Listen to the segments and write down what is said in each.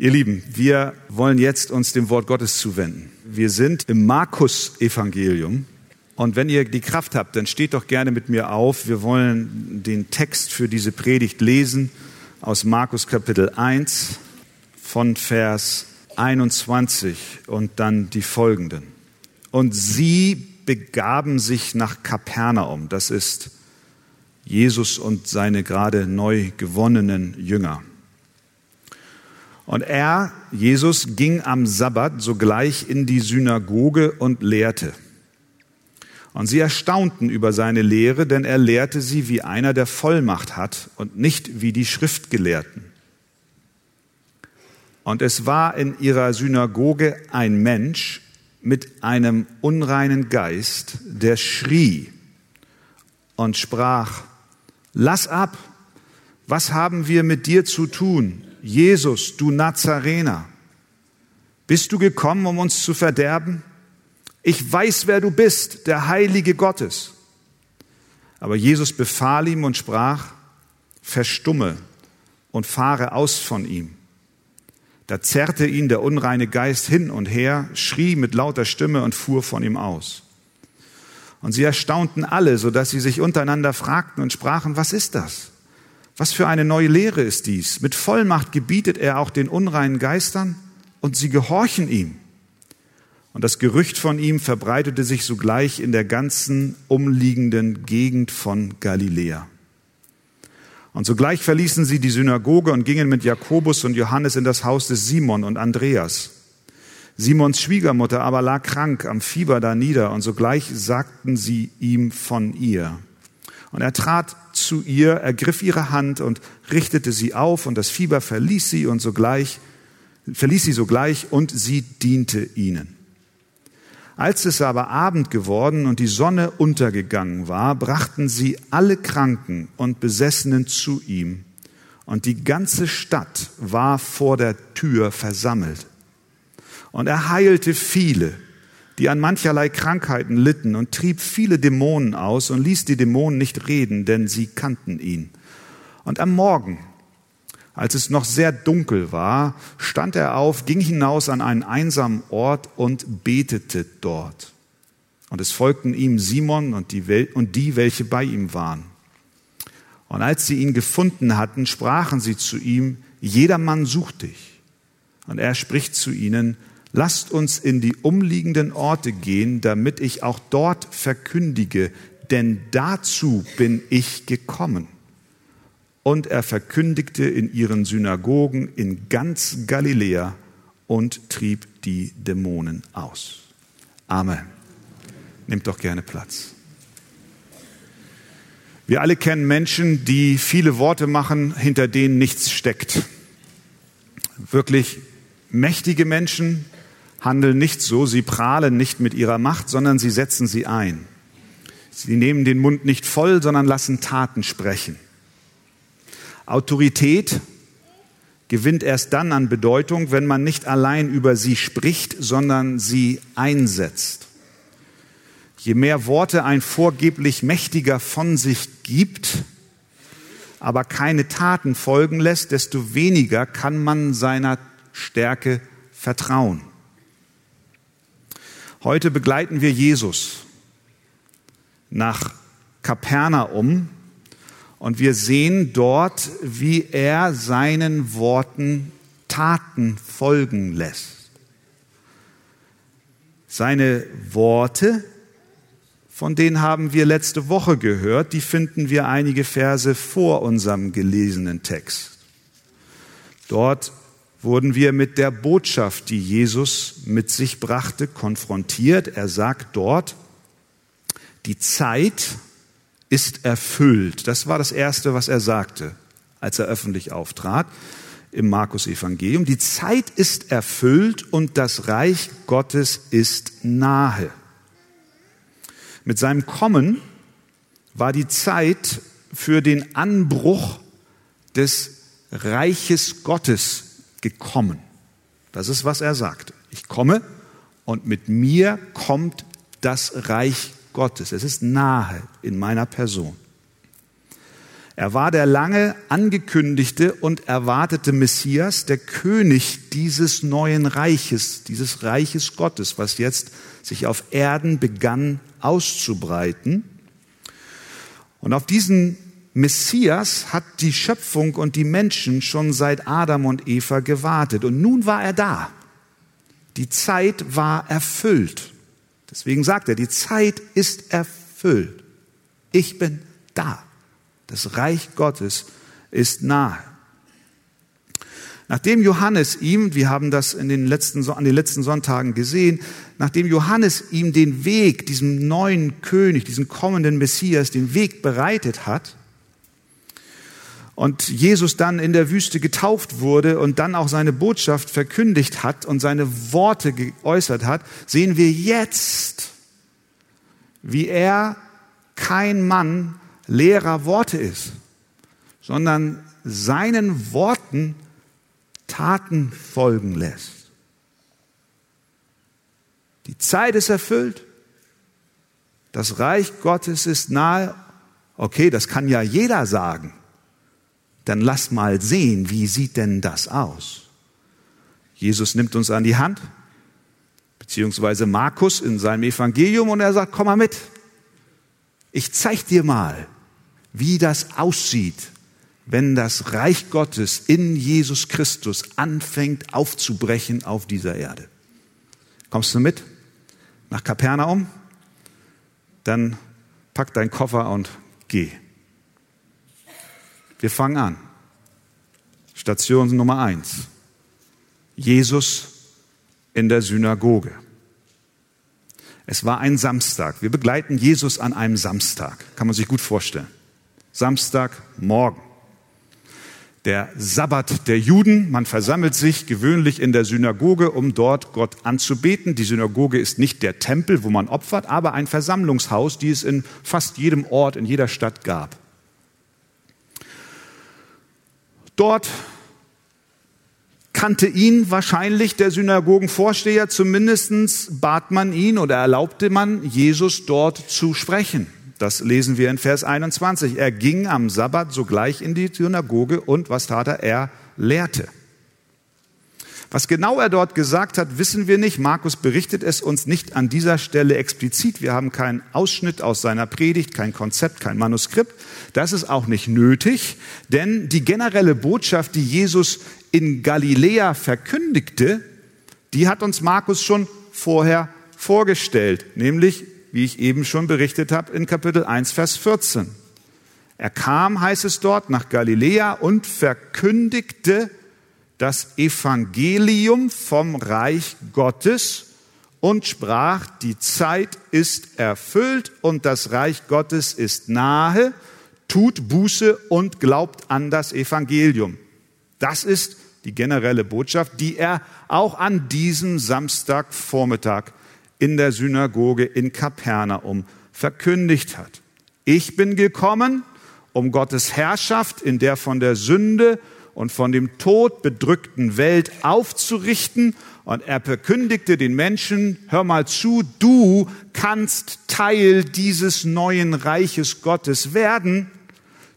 Ihr Lieben, wir wollen jetzt uns dem Wort Gottes zuwenden. Wir sind im Markus-Evangelium. Und wenn ihr die Kraft habt, dann steht doch gerne mit mir auf. Wir wollen den Text für diese Predigt lesen aus Markus Kapitel 1 von Vers 21 und dann die folgenden. Und sie begaben sich nach Kapernaum. Das ist Jesus und seine gerade neu gewonnenen Jünger. Und er, Jesus, ging am Sabbat sogleich in die Synagoge und lehrte. Und sie erstaunten über seine Lehre, denn er lehrte sie, wie einer, der Vollmacht hat und nicht wie die Schriftgelehrten. Und es war in ihrer Synagoge ein Mensch mit einem unreinen Geist, der schrie und sprach, lass ab, was haben wir mit dir zu tun? Jesus, du Nazarener, bist du gekommen, um uns zu verderben? Ich weiß, wer du bist, der Heilige Gottes. Aber Jesus befahl ihm und sprach, verstumme und fahre aus von ihm. Da zerrte ihn der unreine Geist hin und her, schrie mit lauter Stimme und fuhr von ihm aus. Und sie erstaunten alle, so dass sie sich untereinander fragten und sprachen, was ist das? Was für eine neue Lehre ist dies? Mit Vollmacht gebietet er auch den unreinen Geistern und sie gehorchen ihm. Und das Gerücht von ihm verbreitete sich sogleich in der ganzen umliegenden Gegend von Galiläa. Und sogleich verließen sie die Synagoge und gingen mit Jakobus und Johannes in das Haus des Simon und Andreas. Simons Schwiegermutter aber lag krank am Fieber da nieder und sogleich sagten sie ihm von ihr. Und er trat zu ihr, ergriff ihre Hand und richtete sie auf und das Fieber verließ sie und sogleich, verließ sie sogleich und sie diente ihnen. Als es aber Abend geworden und die Sonne untergegangen war, brachten sie alle Kranken und Besessenen zu ihm und die ganze Stadt war vor der Tür versammelt. Und er heilte viele, die an mancherlei Krankheiten litten und trieb viele Dämonen aus und ließ die Dämonen nicht reden, denn sie kannten ihn. Und am Morgen, als es noch sehr dunkel war, stand er auf, ging hinaus an einen einsamen Ort und betete dort. Und es folgten ihm Simon und die, und die, welche bei ihm waren. Und als sie ihn gefunden hatten, sprachen sie zu ihm, jedermann sucht dich. Und er spricht zu ihnen, Lasst uns in die umliegenden Orte gehen, damit ich auch dort verkündige, denn dazu bin ich gekommen. Und er verkündigte in ihren Synagogen in ganz Galiläa und trieb die Dämonen aus. Amen. Nehmt doch gerne Platz. Wir alle kennen Menschen, die viele Worte machen, hinter denen nichts steckt. Wirklich mächtige Menschen, handeln nicht so, sie prahlen nicht mit ihrer Macht, sondern sie setzen sie ein. Sie nehmen den Mund nicht voll, sondern lassen Taten sprechen. Autorität gewinnt erst dann an Bedeutung, wenn man nicht allein über sie spricht, sondern sie einsetzt. Je mehr Worte ein vorgeblich Mächtiger von sich gibt, aber keine Taten folgen lässt, desto weniger kann man seiner Stärke vertrauen. Heute begleiten wir Jesus nach Kapernaum und wir sehen dort, wie er seinen Worten Taten folgen lässt. Seine Worte, von denen haben wir letzte Woche gehört, die finden wir einige Verse vor unserem gelesenen Text. Dort wurden wir mit der Botschaft, die Jesus mit sich brachte, konfrontiert. Er sagt dort, die Zeit ist erfüllt. Das war das Erste, was er sagte, als er öffentlich auftrat im Markus Evangelium. Die Zeit ist erfüllt und das Reich Gottes ist nahe. Mit seinem Kommen war die Zeit für den Anbruch des Reiches Gottes gekommen. Das ist, was er sagte. Ich komme und mit mir kommt das Reich Gottes. Es ist nahe in meiner Person. Er war der lange angekündigte und erwartete Messias, der König dieses neuen Reiches, dieses Reiches Gottes, was jetzt sich auf Erden begann auszubreiten. Und auf diesen Messias hat die Schöpfung und die Menschen schon seit Adam und Eva gewartet. Und nun war er da. Die Zeit war erfüllt. Deswegen sagt er, die Zeit ist erfüllt. Ich bin da. Das Reich Gottes ist nahe. Nachdem Johannes ihm, wir haben das in den letzten, an den letzten Sonntagen gesehen, nachdem Johannes ihm den Weg, diesem neuen König, diesem kommenden Messias, den Weg bereitet hat, und Jesus dann in der Wüste getauft wurde und dann auch seine Botschaft verkündigt hat und seine Worte geäußert hat, sehen wir jetzt, wie er kein Mann leerer Worte ist, sondern seinen Worten Taten folgen lässt. Die Zeit ist erfüllt. Das Reich Gottes ist nahe. Okay, das kann ja jeder sagen dann lass mal sehen, wie sieht denn das aus? Jesus nimmt uns an die Hand, beziehungsweise Markus in seinem Evangelium und er sagt, komm mal mit. Ich zeig dir mal, wie das aussieht, wenn das Reich Gottes in Jesus Christus anfängt aufzubrechen auf dieser Erde. Kommst du mit nach Kapernaum? Dann pack deinen Koffer und geh. Wir fangen an. Station Nummer eins. Jesus in der Synagoge. Es war ein Samstag. Wir begleiten Jesus an einem Samstag. Kann man sich gut vorstellen. Samstagmorgen. Der Sabbat der Juden. Man versammelt sich gewöhnlich in der Synagoge, um dort Gott anzubeten. Die Synagoge ist nicht der Tempel, wo man opfert, aber ein Versammlungshaus, die es in fast jedem Ort, in jeder Stadt gab. Dort kannte ihn wahrscheinlich der Synagogenvorsteher, zumindest bat man ihn oder erlaubte man Jesus dort zu sprechen. Das lesen wir in Vers 21. Er ging am Sabbat sogleich in die Synagoge und was tat er? Er lehrte. Was genau er dort gesagt hat, wissen wir nicht. Markus berichtet es uns nicht an dieser Stelle explizit. Wir haben keinen Ausschnitt aus seiner Predigt, kein Konzept, kein Manuskript. Das ist auch nicht nötig, denn die generelle Botschaft, die Jesus in Galiläa verkündigte, die hat uns Markus schon vorher vorgestellt, nämlich, wie ich eben schon berichtet habe, in Kapitel 1, Vers 14. Er kam, heißt es dort, nach Galiläa und verkündigte das Evangelium vom Reich Gottes und sprach, die Zeit ist erfüllt und das Reich Gottes ist nahe, tut Buße und glaubt an das Evangelium. Das ist die generelle Botschaft, die er auch an diesem Samstagvormittag in der Synagoge in Kapernaum verkündigt hat. Ich bin gekommen, um Gottes Herrschaft in der von der Sünde und von dem Tod bedrückten Welt aufzurichten. Und er verkündigte den Menschen, hör mal zu, du kannst Teil dieses neuen Reiches Gottes werden.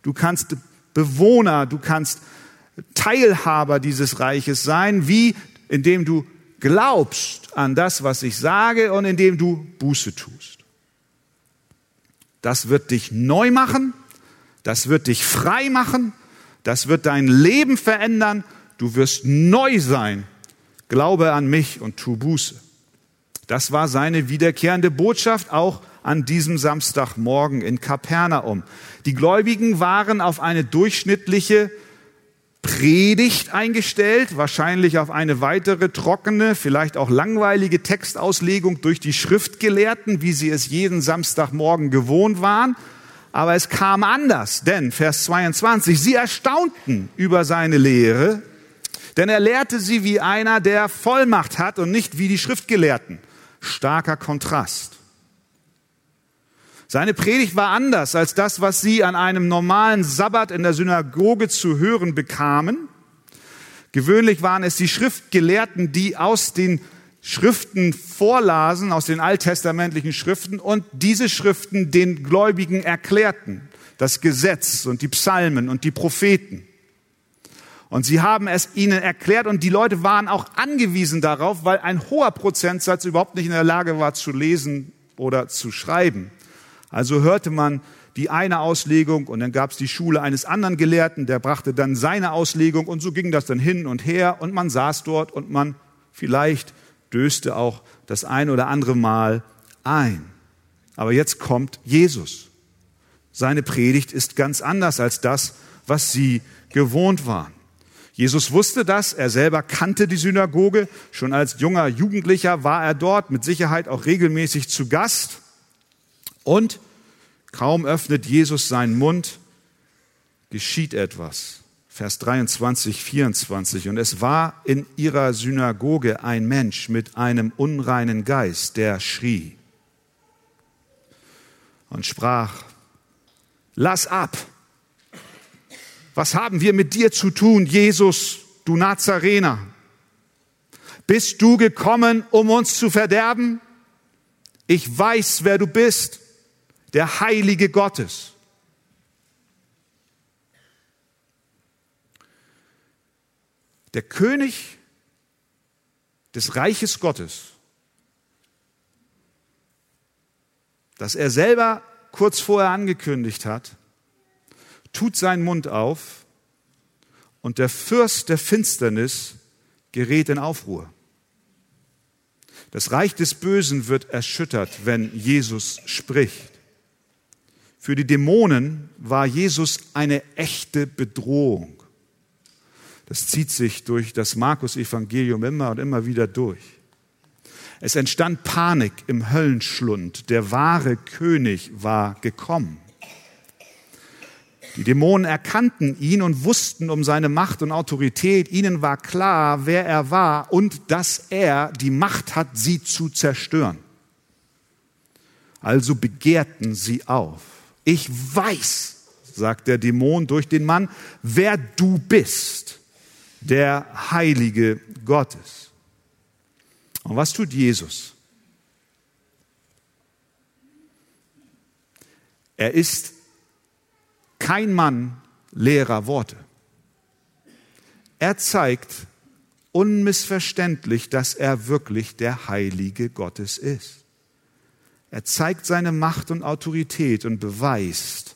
Du kannst Bewohner, du kannst Teilhaber dieses Reiches sein, wie indem du glaubst an das, was ich sage und indem du Buße tust. Das wird dich neu machen, das wird dich frei machen, das wird dein Leben verändern. Du wirst neu sein. Glaube an mich und tu Buße. Das war seine wiederkehrende Botschaft auch an diesem Samstagmorgen in Kapernaum. Die Gläubigen waren auf eine durchschnittliche Predigt eingestellt, wahrscheinlich auf eine weitere trockene, vielleicht auch langweilige Textauslegung durch die Schriftgelehrten, wie sie es jeden Samstagmorgen gewohnt waren. Aber es kam anders, denn Vers 22, sie erstaunten über seine Lehre, denn er lehrte sie wie einer, der Vollmacht hat und nicht wie die Schriftgelehrten. Starker Kontrast. Seine Predigt war anders als das, was sie an einem normalen Sabbat in der Synagoge zu hören bekamen. Gewöhnlich waren es die Schriftgelehrten, die aus den Schriften vorlasen, aus den alttestamentlichen Schriften und diese Schriften den Gläubigen erklärten. das Gesetz und die Psalmen und die Propheten. Und sie haben es ihnen erklärt und die Leute waren auch angewiesen darauf, weil ein hoher Prozentsatz überhaupt nicht in der Lage war zu lesen oder zu schreiben. Also hörte man die eine Auslegung und dann gab es die Schule eines anderen Gelehrten, der brachte dann seine Auslegung und so ging das dann hin und her und man saß dort und man vielleicht döste auch das ein oder andere Mal ein. Aber jetzt kommt Jesus. Seine Predigt ist ganz anders als das, was sie gewohnt waren. Jesus wusste das, er selber kannte die Synagoge, schon als junger Jugendlicher war er dort, mit Sicherheit auch regelmäßig zu Gast. Und kaum öffnet Jesus seinen Mund, geschieht etwas. Vers 23, 24. Und es war in ihrer Synagoge ein Mensch mit einem unreinen Geist, der schrie und sprach, lass ab. Was haben wir mit dir zu tun, Jesus, du Nazarener? Bist du gekommen, um uns zu verderben? Ich weiß, wer du bist, der Heilige Gottes. Der König des Reiches Gottes, das er selber kurz vorher angekündigt hat, tut seinen Mund auf und der Fürst der Finsternis gerät in Aufruhr. Das Reich des Bösen wird erschüttert, wenn Jesus spricht. Für die Dämonen war Jesus eine echte Bedrohung. Das zieht sich durch das Markus-Evangelium immer und immer wieder durch. Es entstand Panik im Höllenschlund. Der wahre König war gekommen. Die Dämonen erkannten ihn und wussten um seine Macht und Autorität. Ihnen war klar, wer er war und dass er die Macht hat, sie zu zerstören. Also begehrten sie auf. Ich weiß, sagt der Dämon durch den Mann, wer du bist, der Heilige Gottes. Und was tut Jesus? Er ist kein Mann leerer Worte. Er zeigt unmissverständlich, dass er wirklich der Heilige Gottes ist. Er zeigt seine Macht und Autorität und beweist,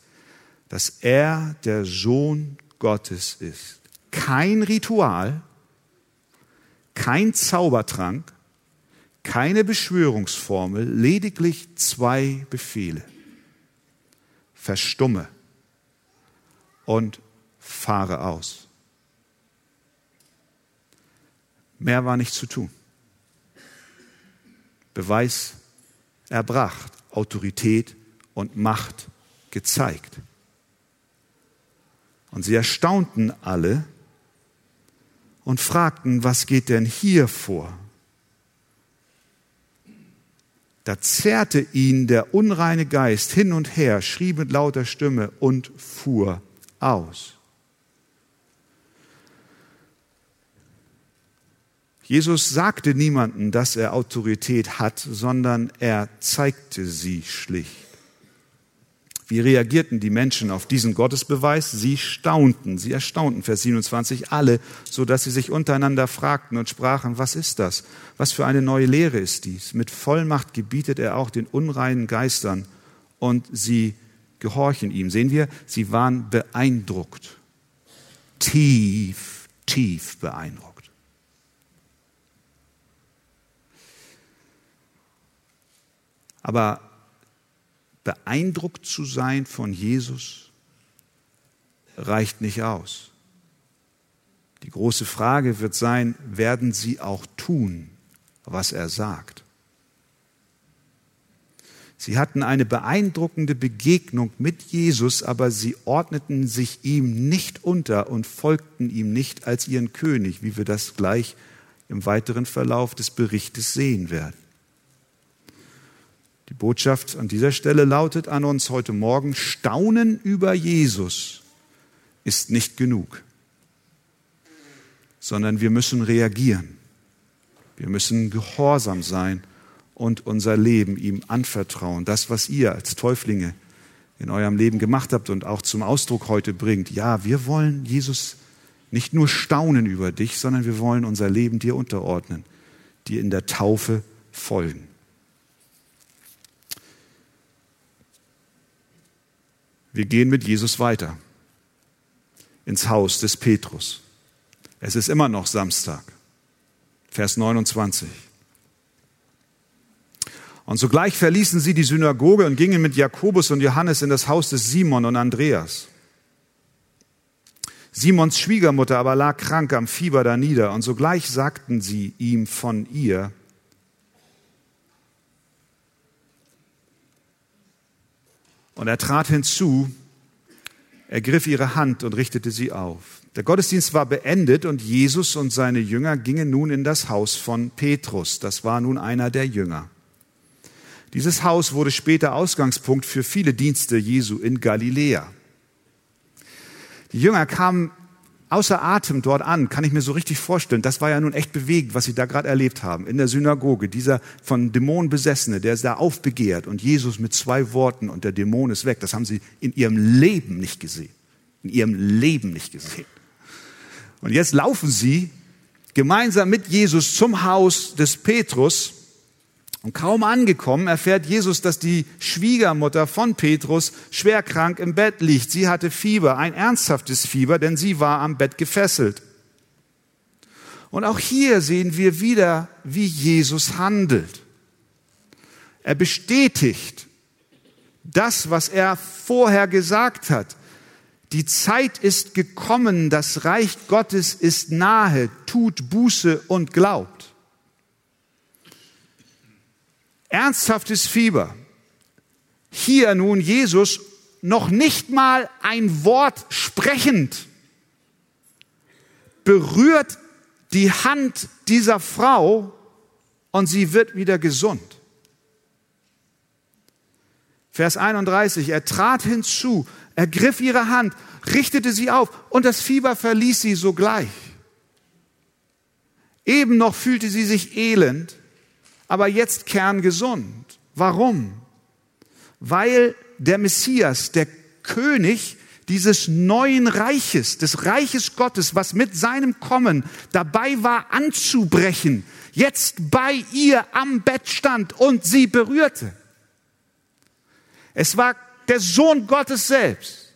dass er der Sohn Gottes ist. Kein Ritual, kein Zaubertrank, keine Beschwörungsformel, lediglich zwei Befehle. Verstumme und fahre aus. Mehr war nicht zu tun. Beweis erbracht, Autorität und Macht gezeigt. Und sie erstaunten alle und fragten, was geht denn hier vor? Da zerrte ihn der unreine Geist hin und her, schrie mit lauter Stimme und fuhr aus. Jesus sagte niemanden, dass er Autorität hat, sondern er zeigte sie schlicht. Wie reagierten die Menschen auf diesen Gottesbeweis? Sie staunten, sie erstaunten, Vers 27, alle, so dass sie sich untereinander fragten und sprachen, was ist das? Was für eine neue Lehre ist dies? Mit Vollmacht gebietet er auch den unreinen Geistern und sie gehorchen ihm. Sehen wir, sie waren beeindruckt. Tief, tief beeindruckt. Aber beeindruckt zu sein von Jesus reicht nicht aus. Die große Frage wird sein, werden sie auch tun, was er sagt? Sie hatten eine beeindruckende Begegnung mit Jesus, aber sie ordneten sich ihm nicht unter und folgten ihm nicht als ihren König, wie wir das gleich im weiteren Verlauf des Berichtes sehen werden. Die Botschaft an dieser Stelle lautet an uns heute Morgen, Staunen über Jesus ist nicht genug, sondern wir müssen reagieren. Wir müssen gehorsam sein und unser Leben ihm anvertrauen. Das, was ihr als Täuflinge in eurem Leben gemacht habt und auch zum Ausdruck heute bringt. Ja, wir wollen Jesus nicht nur staunen über dich, sondern wir wollen unser Leben dir unterordnen, dir in der Taufe folgen. Wir gehen mit Jesus weiter ins Haus des Petrus. Es ist immer noch Samstag. Vers 29. Und sogleich verließen sie die Synagoge und gingen mit Jakobus und Johannes in das Haus des Simon und Andreas. Simons Schwiegermutter aber lag krank am Fieber da nieder, und sogleich sagten sie ihm von ihr, Und er trat hinzu, ergriff ihre Hand und richtete sie auf. Der Gottesdienst war beendet und Jesus und seine Jünger gingen nun in das Haus von Petrus. Das war nun einer der Jünger. Dieses Haus wurde später Ausgangspunkt für viele Dienste Jesu in Galiläa. Die Jünger kamen außer Atem dort an, kann ich mir so richtig vorstellen. Das war ja nun echt bewegend, was sie da gerade erlebt haben. In der Synagoge, dieser von Dämonen besessene, der ist da aufbegehrt und Jesus mit zwei Worten und der Dämon ist weg. Das haben sie in ihrem Leben nicht gesehen. In ihrem Leben nicht gesehen. Und jetzt laufen sie gemeinsam mit Jesus zum Haus des Petrus und kaum angekommen erfährt Jesus, dass die Schwiegermutter von Petrus schwer krank im Bett liegt. Sie hatte Fieber, ein ernsthaftes Fieber, denn sie war am Bett gefesselt. Und auch hier sehen wir wieder, wie Jesus handelt. Er bestätigt das, was er vorher gesagt hat. Die Zeit ist gekommen, das Reich Gottes ist nahe, tut Buße und glaubt. Ernsthaftes Fieber. Hier nun Jesus noch nicht mal ein Wort sprechend berührt die Hand dieser Frau und sie wird wieder gesund. Vers 31, er trat hinzu, ergriff ihre Hand, richtete sie auf und das Fieber verließ sie sogleich. Eben noch fühlte sie sich elend, aber jetzt kerngesund. Warum? Weil der Messias, der König dieses neuen Reiches, des Reiches Gottes, was mit seinem Kommen dabei war anzubrechen, jetzt bei ihr am Bett stand und sie berührte. Es war der Sohn Gottes selbst.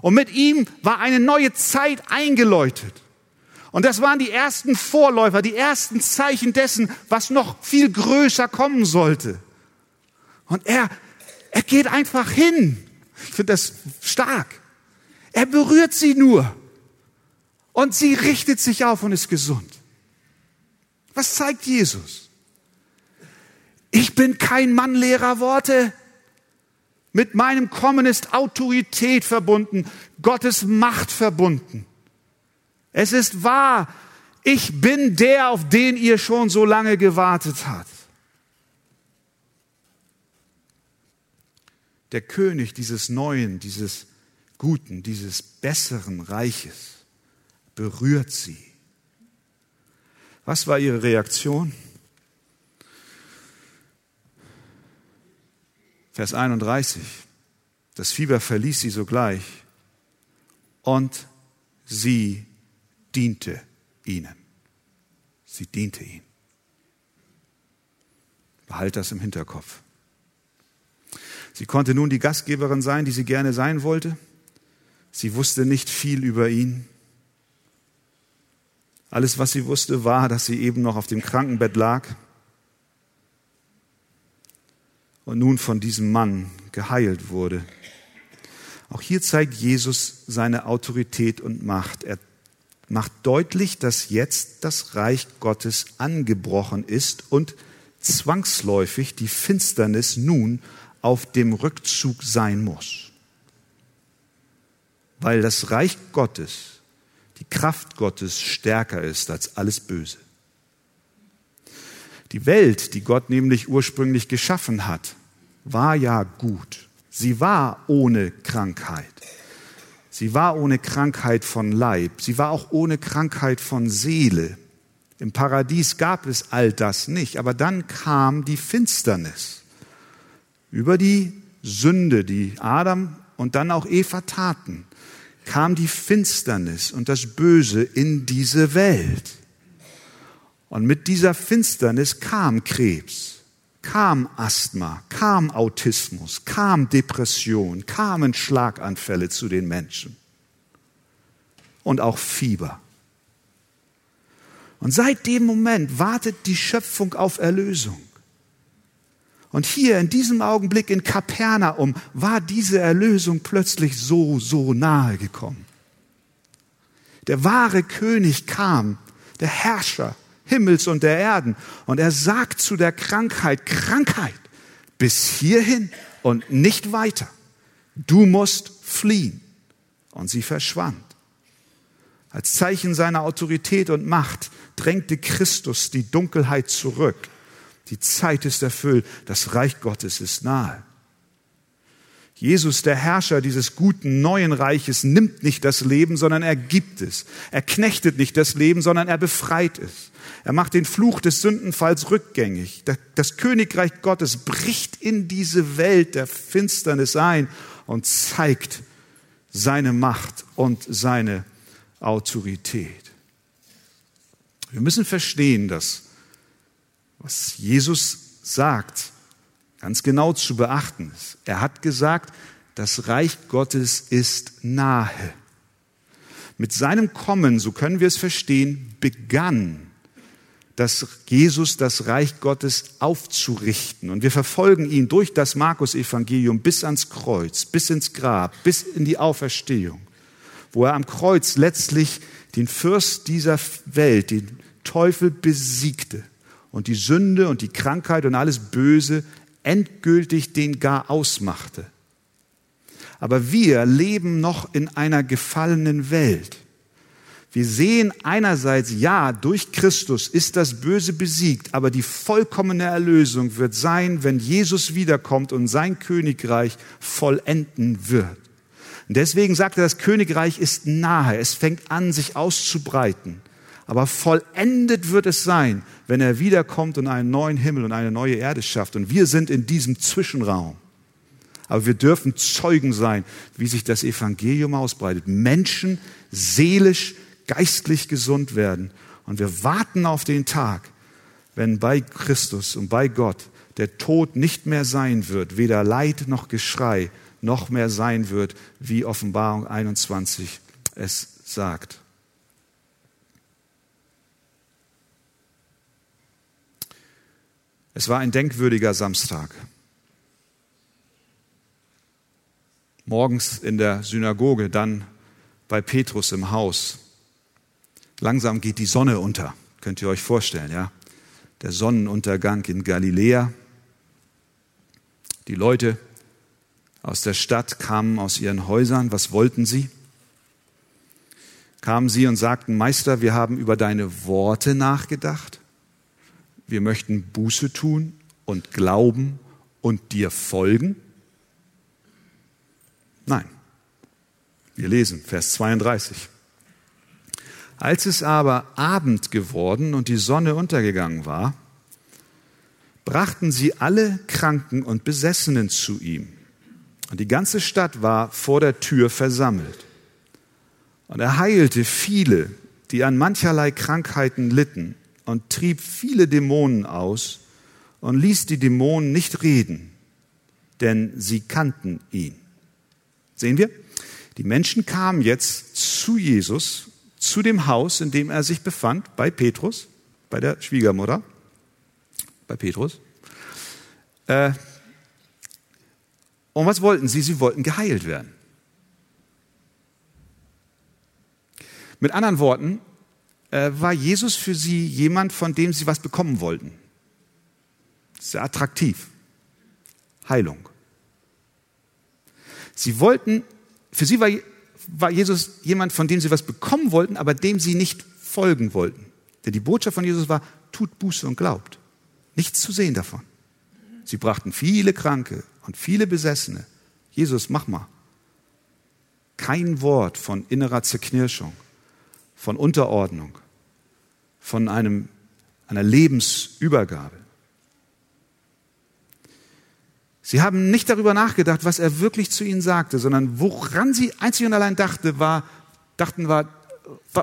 Und mit ihm war eine neue Zeit eingeläutet. Und das waren die ersten Vorläufer, die ersten Zeichen dessen, was noch viel größer kommen sollte. Und er, er geht einfach hin. Ich finde das stark. Er berührt sie nur. Und sie richtet sich auf und ist gesund. Was zeigt Jesus? Ich bin kein Mann leerer Worte. Mit meinem Kommen ist Autorität verbunden, Gottes Macht verbunden. Es ist wahr, ich bin der, auf den ihr schon so lange gewartet habt. Der König dieses neuen, dieses guten, dieses besseren Reiches berührt sie. Was war ihre Reaktion? Vers 31. Das Fieber verließ sie sogleich und sie diente ihnen. Sie diente ihnen. Behalt das im Hinterkopf. Sie konnte nun die Gastgeberin sein, die sie gerne sein wollte. Sie wusste nicht viel über ihn. Alles, was sie wusste, war, dass sie eben noch auf dem Krankenbett lag und nun von diesem Mann geheilt wurde. Auch hier zeigt Jesus seine Autorität und Macht. Er macht deutlich, dass jetzt das Reich Gottes angebrochen ist und zwangsläufig die Finsternis nun auf dem Rückzug sein muss. Weil das Reich Gottes, die Kraft Gottes stärker ist als alles Böse. Die Welt, die Gott nämlich ursprünglich geschaffen hat, war ja gut. Sie war ohne Krankheit. Sie war ohne Krankheit von Leib. Sie war auch ohne Krankheit von Seele. Im Paradies gab es all das nicht. Aber dann kam die Finsternis über die Sünde, die Adam und dann auch Eva taten, kam die Finsternis und das Böse in diese Welt. Und mit dieser Finsternis kam Krebs, kam Asthma, kam Autismus, kam Depression, kamen Schlaganfälle zu den Menschen und auch Fieber. Und seit dem Moment wartet die Schöpfung auf Erlösung. Und hier in diesem Augenblick in Kapernaum war diese Erlösung plötzlich so, so nahe gekommen. Der wahre König kam, der Herrscher Himmels und der Erden. Und er sagt zu der Krankheit, Krankheit, bis hierhin und nicht weiter. Du musst fliehen. Und sie verschwand. Als Zeichen seiner Autorität und Macht drängte Christus die Dunkelheit zurück. Die Zeit ist erfüllt, das Reich Gottes ist nahe. Jesus, der Herrscher dieses guten neuen Reiches, nimmt nicht das Leben, sondern er gibt es. Er knechtet nicht das Leben, sondern er befreit es. Er macht den Fluch des Sündenfalls rückgängig. Das Königreich Gottes bricht in diese Welt der Finsternis ein und zeigt seine Macht und seine Autorität. Wir müssen verstehen, dass was Jesus sagt, ganz genau zu beachten ist. Er hat gesagt, das Reich Gottes ist nahe. Mit seinem Kommen, so können wir es verstehen, begann dass Jesus das Reich Gottes aufzurichten. Und wir verfolgen ihn durch das Markus-Evangelium bis ans Kreuz, bis ins Grab, bis in die Auferstehung, wo er am Kreuz letztlich den Fürst dieser Welt, den Teufel besiegte und die Sünde und die Krankheit und alles Böse endgültig den gar ausmachte. Aber wir leben noch in einer gefallenen Welt. Wir sehen einerseits, ja, durch Christus ist das Böse besiegt, aber die vollkommene Erlösung wird sein, wenn Jesus wiederkommt und sein Königreich vollenden wird. Und deswegen sagt er, das Königreich ist nahe, es fängt an, sich auszubreiten. Aber vollendet wird es sein, wenn er wiederkommt und einen neuen Himmel und eine neue Erde schafft. Und wir sind in diesem Zwischenraum. Aber wir dürfen Zeugen sein, wie sich das Evangelium ausbreitet. Menschen seelisch geistlich gesund werden. Und wir warten auf den Tag, wenn bei Christus und bei Gott der Tod nicht mehr sein wird, weder Leid noch Geschrei noch mehr sein wird, wie Offenbarung 21 es sagt. Es war ein denkwürdiger Samstag. Morgens in der Synagoge, dann bei Petrus im Haus. Langsam geht die Sonne unter, könnt ihr euch vorstellen, ja? Der Sonnenuntergang in Galiläa. Die Leute aus der Stadt kamen aus ihren Häusern. Was wollten sie? Kamen sie und sagten, Meister, wir haben über deine Worte nachgedacht. Wir möchten Buße tun und glauben und dir folgen. Nein. Wir lesen Vers 32. Als es aber Abend geworden und die Sonne untergegangen war, brachten sie alle Kranken und Besessenen zu ihm. Und die ganze Stadt war vor der Tür versammelt. Und er heilte viele, die an mancherlei Krankheiten litten, und trieb viele Dämonen aus und ließ die Dämonen nicht reden, denn sie kannten ihn. Sehen wir? Die Menschen kamen jetzt zu Jesus zu dem Haus, in dem er sich befand, bei Petrus, bei der Schwiegermutter, bei Petrus. Äh, und was wollten sie? Sie wollten geheilt werden. Mit anderen Worten, äh, war Jesus für sie jemand, von dem sie was bekommen wollten. Sehr attraktiv. Heilung. Sie wollten, für sie war war Jesus jemand, von dem sie was bekommen wollten, aber dem sie nicht folgen wollten. Denn die Botschaft von Jesus war, tut Buße und glaubt. Nichts zu sehen davon. Sie brachten viele Kranke und viele Besessene. Jesus, mach mal. Kein Wort von innerer Zerknirschung, von Unterordnung, von einem, einer Lebensübergabe. Sie haben nicht darüber nachgedacht, was er wirklich zu ihnen sagte, sondern woran sie einzig und allein dachte, war, dachten war,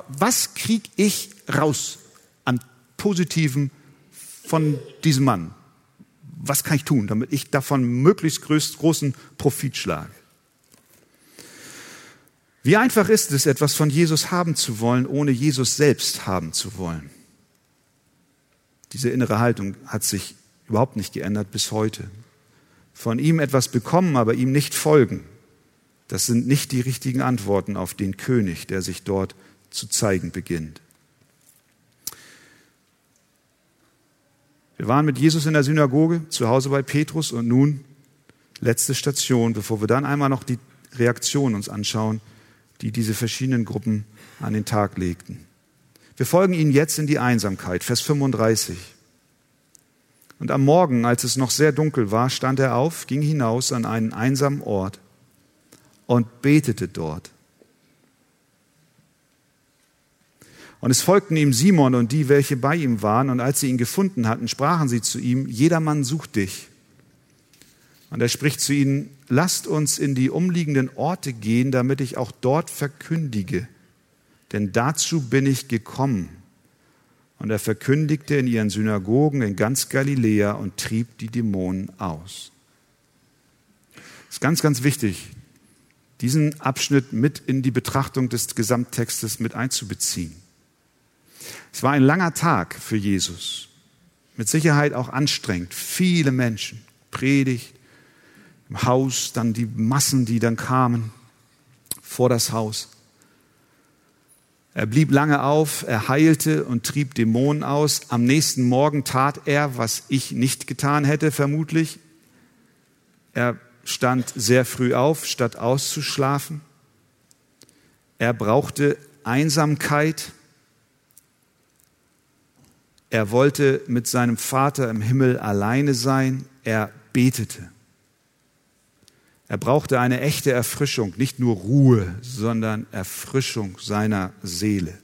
was kriege ich raus an Positiven von diesem Mann? Was kann ich tun, damit ich davon möglichst großen Profit schlage? Wie einfach ist es, etwas von Jesus haben zu wollen, ohne Jesus selbst haben zu wollen? Diese innere Haltung hat sich überhaupt nicht geändert bis heute. Von ihm etwas bekommen, aber ihm nicht folgen, das sind nicht die richtigen Antworten auf den König, der sich dort zu zeigen beginnt. Wir waren mit Jesus in der Synagoge, zu Hause bei Petrus und nun letzte Station, bevor wir dann einmal noch die Reaktion uns anschauen die diese verschiedenen Gruppen an den Tag legten. Wir folgen ihnen jetzt in die Einsamkeit, Vers 35. Und am Morgen, als es noch sehr dunkel war, stand er auf, ging hinaus an einen einsamen Ort und betete dort. Und es folgten ihm Simon und die, welche bei ihm waren, und als sie ihn gefunden hatten, sprachen sie zu ihm, jedermann sucht dich. Und er spricht zu ihnen, lasst uns in die umliegenden Orte gehen, damit ich auch dort verkündige. Denn dazu bin ich gekommen. Und er verkündigte in ihren Synagogen in ganz Galiläa und trieb die Dämonen aus. Es ist ganz, ganz wichtig, diesen Abschnitt mit in die Betrachtung des Gesamttextes mit einzubeziehen. Es war ein langer Tag für Jesus, mit Sicherheit auch anstrengend. Viele Menschen, Predigt, im Haus, dann die Massen, die dann kamen vor das Haus. Er blieb lange auf, er heilte und trieb Dämonen aus. Am nächsten Morgen tat er, was ich nicht getan hätte, vermutlich. Er stand sehr früh auf, statt auszuschlafen. Er brauchte Einsamkeit. Er wollte mit seinem Vater im Himmel alleine sein. Er betete. Er brauchte eine echte Erfrischung, nicht nur Ruhe, sondern Erfrischung seiner Seele.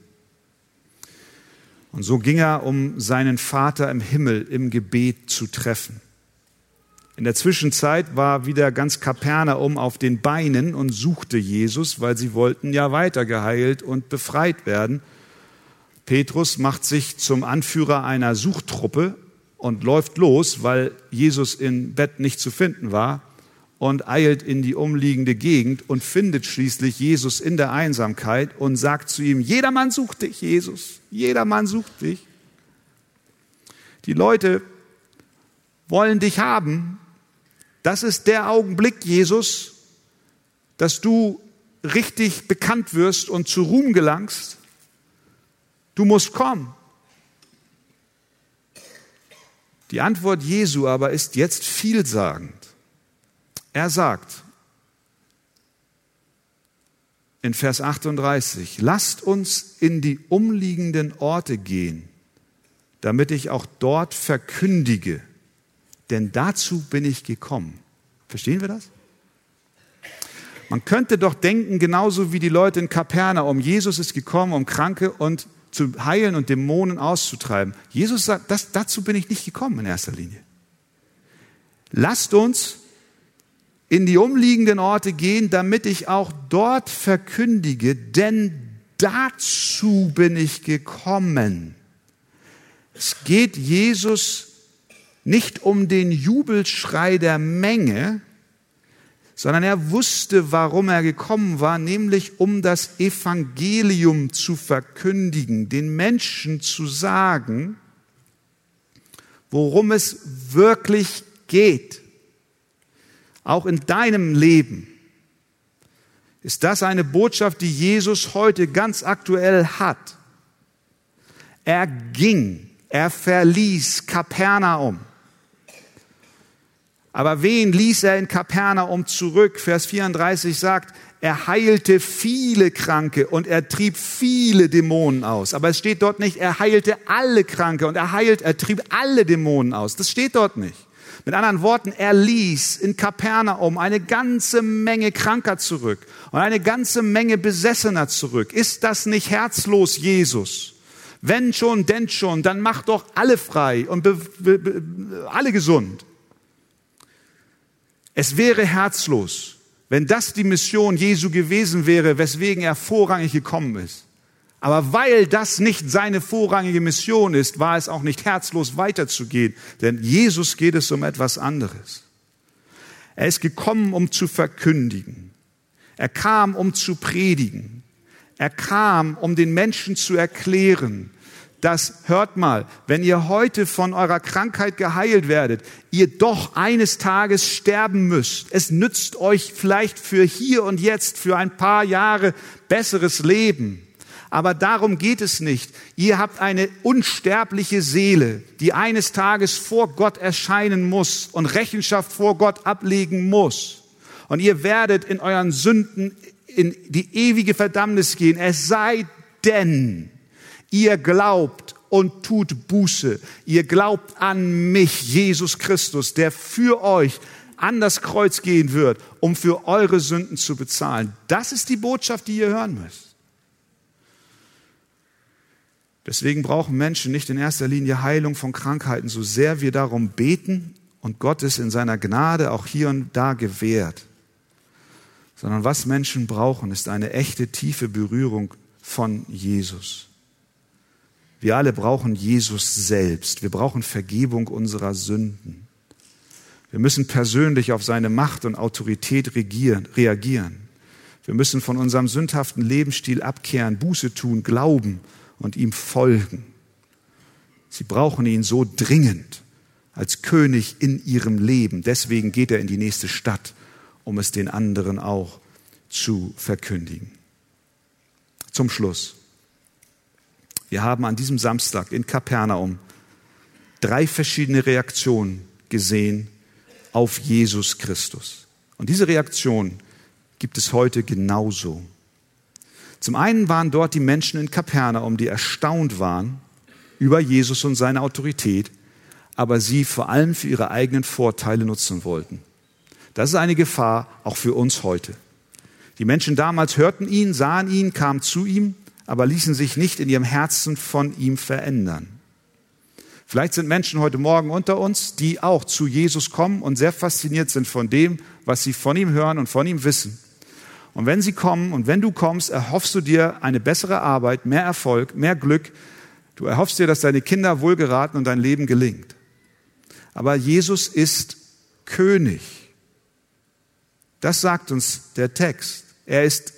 Und so ging er, um seinen Vater im Himmel im Gebet zu treffen. In der Zwischenzeit war wieder ganz Kapernaum auf den Beinen und suchte Jesus, weil sie wollten ja weiter geheilt und befreit werden. Petrus macht sich zum Anführer einer Suchtruppe und läuft los, weil Jesus im Bett nicht zu finden war und eilt in die umliegende Gegend und findet schließlich Jesus in der Einsamkeit und sagt zu ihm, jedermann sucht dich, Jesus, jedermann sucht dich. Die Leute wollen dich haben. Das ist der Augenblick, Jesus, dass du richtig bekannt wirst und zu Ruhm gelangst. Du musst kommen. Die Antwort Jesu aber ist jetzt vielsagend. Er sagt in Vers 38, lasst uns in die umliegenden Orte gehen, damit ich auch dort verkündige, denn dazu bin ich gekommen. Verstehen wir das? Man könnte doch denken, genauso wie die Leute in Kapernaum, Jesus ist gekommen, um Kranke und zu heilen und Dämonen auszutreiben. Jesus sagt, das, dazu bin ich nicht gekommen in erster Linie. Lasst uns in die umliegenden Orte gehen, damit ich auch dort verkündige, denn dazu bin ich gekommen. Es geht Jesus nicht um den Jubelschrei der Menge, sondern er wusste, warum er gekommen war, nämlich um das Evangelium zu verkündigen, den Menschen zu sagen, worum es wirklich geht. Auch in deinem Leben ist das eine Botschaft, die Jesus heute ganz aktuell hat. Er ging, er verließ Kapernaum. Aber wen ließ er in Kapernaum zurück? Vers 34 sagt, er heilte viele Kranke und er trieb viele Dämonen aus. Aber es steht dort nicht, er heilte alle Kranke und er heilt, er trieb alle Dämonen aus. Das steht dort nicht. Mit anderen Worten, er ließ in Kapernaum eine ganze Menge Kranker zurück und eine ganze Menge Besessener zurück. Ist das nicht herzlos, Jesus? Wenn schon, denn schon, dann mach doch alle frei und alle gesund. Es wäre herzlos, wenn das die Mission Jesu gewesen wäre, weswegen er vorrangig gekommen ist. Aber weil das nicht seine vorrangige Mission ist, war es auch nicht herzlos weiterzugehen, denn Jesus geht es um etwas anderes. Er ist gekommen, um zu verkündigen. Er kam, um zu predigen. Er kam, um den Menschen zu erklären, dass, hört mal, wenn ihr heute von eurer Krankheit geheilt werdet, ihr doch eines Tages sterben müsst. Es nützt euch vielleicht für hier und jetzt, für ein paar Jahre besseres Leben. Aber darum geht es nicht. Ihr habt eine unsterbliche Seele, die eines Tages vor Gott erscheinen muss und Rechenschaft vor Gott ablegen muss. Und ihr werdet in euren Sünden in die ewige Verdammnis gehen. Es sei denn, ihr glaubt und tut Buße. Ihr glaubt an mich, Jesus Christus, der für euch an das Kreuz gehen wird, um für eure Sünden zu bezahlen. Das ist die Botschaft, die ihr hören müsst. Deswegen brauchen Menschen nicht in erster Linie Heilung von Krankheiten, so sehr wir darum beten und Gott es in seiner Gnade auch hier und da gewährt. Sondern was Menschen brauchen, ist eine echte tiefe Berührung von Jesus. Wir alle brauchen Jesus selbst. Wir brauchen Vergebung unserer Sünden. Wir müssen persönlich auf seine Macht und Autorität regieren, reagieren. Wir müssen von unserem sündhaften Lebensstil abkehren, Buße tun, glauben und ihm folgen. Sie brauchen ihn so dringend als König in ihrem Leben. Deswegen geht er in die nächste Stadt, um es den anderen auch zu verkündigen. Zum Schluss. Wir haben an diesem Samstag in Kapernaum drei verschiedene Reaktionen gesehen auf Jesus Christus. Und diese Reaktion gibt es heute genauso. Zum einen waren dort die Menschen in Kapernaum, die erstaunt waren über Jesus und seine Autorität, aber sie vor allem für ihre eigenen Vorteile nutzen wollten. Das ist eine Gefahr auch für uns heute. Die Menschen damals hörten ihn, sahen ihn, kamen zu ihm aber ließen sich nicht in ihrem Herzen von ihm verändern. Vielleicht sind Menschen heute Morgen unter uns, die auch zu Jesus kommen und sehr fasziniert sind von dem, was sie von ihm hören und von ihm wissen. Und wenn sie kommen und wenn du kommst, erhoffst du dir eine bessere Arbeit, mehr Erfolg, mehr Glück. Du erhoffst dir, dass deine Kinder wohlgeraten und dein Leben gelingt. Aber Jesus ist König. Das sagt uns der Text. Er ist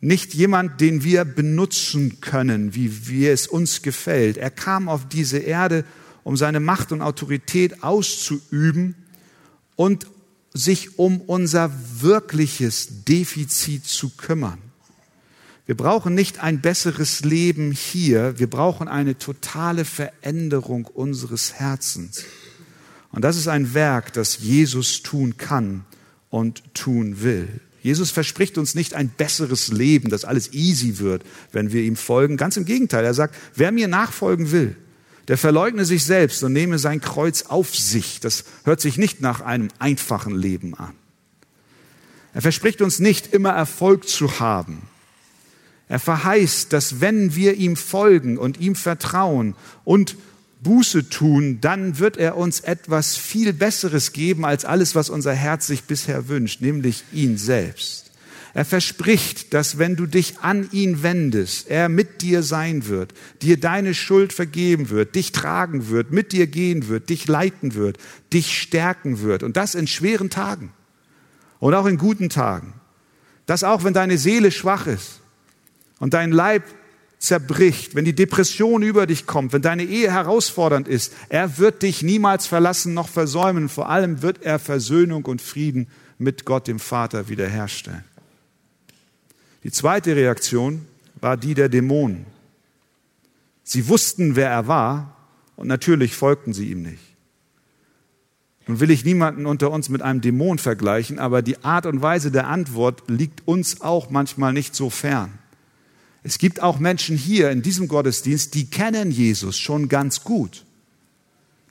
nicht jemand, den wir benutzen können, wie, wie es uns gefällt. Er kam auf diese Erde, um seine Macht und Autorität auszuüben und sich um unser wirkliches Defizit zu kümmern. Wir brauchen nicht ein besseres Leben hier, wir brauchen eine totale Veränderung unseres Herzens. Und das ist ein Werk, das Jesus tun kann und tun will. Jesus verspricht uns nicht ein besseres Leben, dass alles easy wird, wenn wir ihm folgen. Ganz im Gegenteil, er sagt, wer mir nachfolgen will, der verleugne sich selbst und nehme sein Kreuz auf sich. Das hört sich nicht nach einem einfachen Leben an. Er verspricht uns nicht immer Erfolg zu haben. Er verheißt, dass wenn wir ihm folgen und ihm vertrauen und Buße tun, dann wird er uns etwas viel Besseres geben als alles, was unser Herz sich bisher wünscht, nämlich ihn selbst. Er verspricht, dass wenn du dich an ihn wendest, er mit dir sein wird, dir deine Schuld vergeben wird, dich tragen wird, mit dir gehen wird, dich leiten wird, dich stärken wird. Und das in schweren Tagen und auch in guten Tagen. Das auch, wenn deine Seele schwach ist und dein Leib zerbricht, wenn die Depression über dich kommt, wenn deine Ehe herausfordernd ist, er wird dich niemals verlassen noch versäumen. Vor allem wird er Versöhnung und Frieden mit Gott, dem Vater, wiederherstellen. Die zweite Reaktion war die der Dämonen. Sie wussten, wer er war, und natürlich folgten sie ihm nicht. Nun will ich niemanden unter uns mit einem Dämon vergleichen, aber die Art und Weise der Antwort liegt uns auch manchmal nicht so fern. Es gibt auch Menschen hier in diesem Gottesdienst, die kennen Jesus schon ganz gut.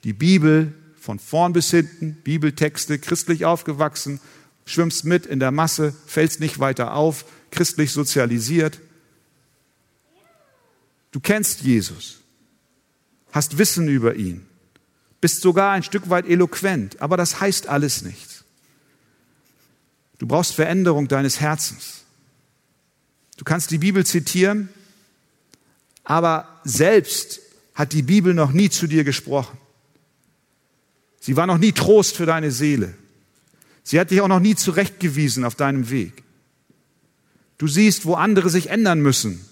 Die Bibel von vorn bis hinten, Bibeltexte, christlich aufgewachsen, schwimmst mit in der Masse, fällst nicht weiter auf, christlich sozialisiert. Du kennst Jesus, hast Wissen über ihn, bist sogar ein Stück weit eloquent, aber das heißt alles nichts. Du brauchst Veränderung deines Herzens. Du kannst die Bibel zitieren, aber selbst hat die Bibel noch nie zu dir gesprochen. Sie war noch nie Trost für deine Seele. Sie hat dich auch noch nie zurechtgewiesen auf deinem Weg. Du siehst, wo andere sich ändern müssen.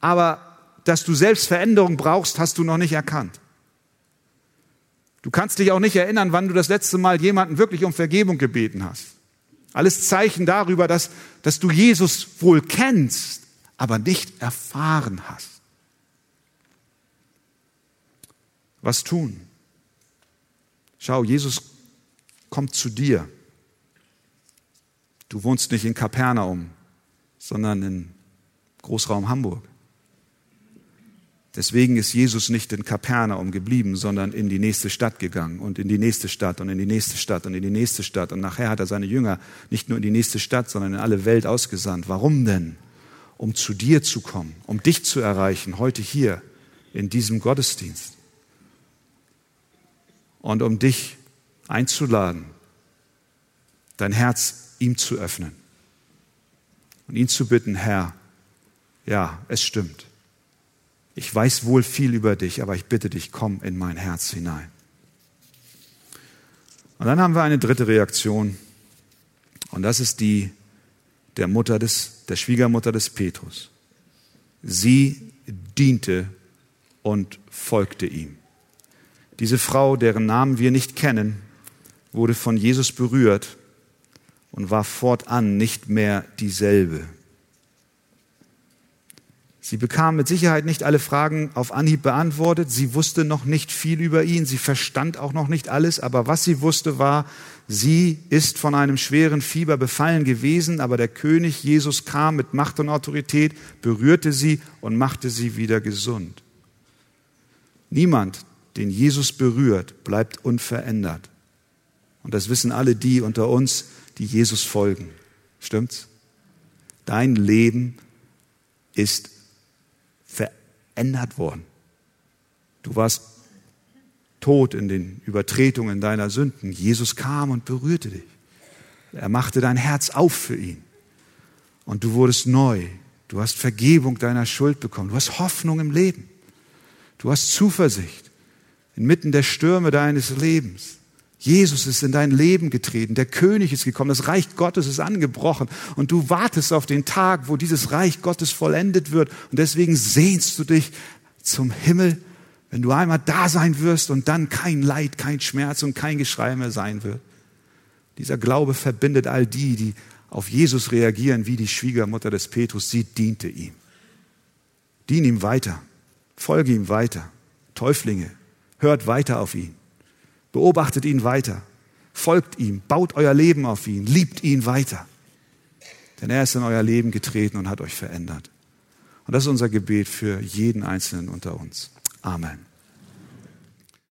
Aber dass du selbst Veränderung brauchst, hast du noch nicht erkannt. Du kannst dich auch nicht erinnern, wann du das letzte Mal jemanden wirklich um Vergebung gebeten hast. Alles Zeichen darüber, dass, dass du Jesus wohl kennst, aber nicht erfahren hast. Was tun? Schau, Jesus kommt zu dir. Du wohnst nicht in Kapernaum, sondern in Großraum Hamburg. Deswegen ist Jesus nicht in Kapernaum geblieben, sondern in die nächste Stadt gegangen und in die nächste Stadt und in die nächste Stadt und in die nächste Stadt. Und nachher hat er seine Jünger nicht nur in die nächste Stadt, sondern in alle Welt ausgesandt. Warum denn? Um zu dir zu kommen, um dich zu erreichen, heute hier in diesem Gottesdienst. Und um dich einzuladen, dein Herz ihm zu öffnen und ihn zu bitten, Herr, ja, es stimmt ich weiß wohl viel über dich, aber ich bitte dich, komm in mein Herz hinein. Und dann haben wir eine dritte Reaktion. Und das ist die der Mutter des, der Schwiegermutter des Petrus. Sie diente und folgte ihm. Diese Frau, deren Namen wir nicht kennen, wurde von Jesus berührt und war fortan nicht mehr dieselbe. Sie bekam mit Sicherheit nicht alle Fragen auf Anhieb beantwortet. Sie wusste noch nicht viel über ihn. Sie verstand auch noch nicht alles. Aber was sie wusste war, sie ist von einem schweren Fieber befallen gewesen. Aber der König Jesus kam mit Macht und Autorität, berührte sie und machte sie wieder gesund. Niemand, den Jesus berührt, bleibt unverändert. Und das wissen alle die unter uns, die Jesus folgen. Stimmt's? Dein Leben ist verändert worden. Du warst tot in den Übertretungen deiner Sünden. Jesus kam und berührte dich. Er machte dein Herz auf für ihn. Und du wurdest neu. Du hast Vergebung deiner Schuld bekommen. Du hast Hoffnung im Leben. Du hast Zuversicht inmitten der Stürme deines Lebens. Jesus ist in dein Leben getreten, der König ist gekommen, das Reich Gottes ist angebrochen und du wartest auf den Tag, wo dieses Reich Gottes vollendet wird und deswegen sehnst du dich zum Himmel, wenn du einmal da sein wirst und dann kein Leid, kein Schmerz und kein Geschrei mehr sein wird. Dieser Glaube verbindet all die, die auf Jesus reagieren, wie die Schwiegermutter des Petrus. Sie diente ihm. Dien ihm weiter. Folge ihm weiter. Täuflinge, hört weiter auf ihn. Beobachtet ihn weiter. Folgt ihm. Baut euer Leben auf ihn. Liebt ihn weiter. Denn er ist in euer Leben getreten und hat euch verändert. Und das ist unser Gebet für jeden Einzelnen unter uns. Amen.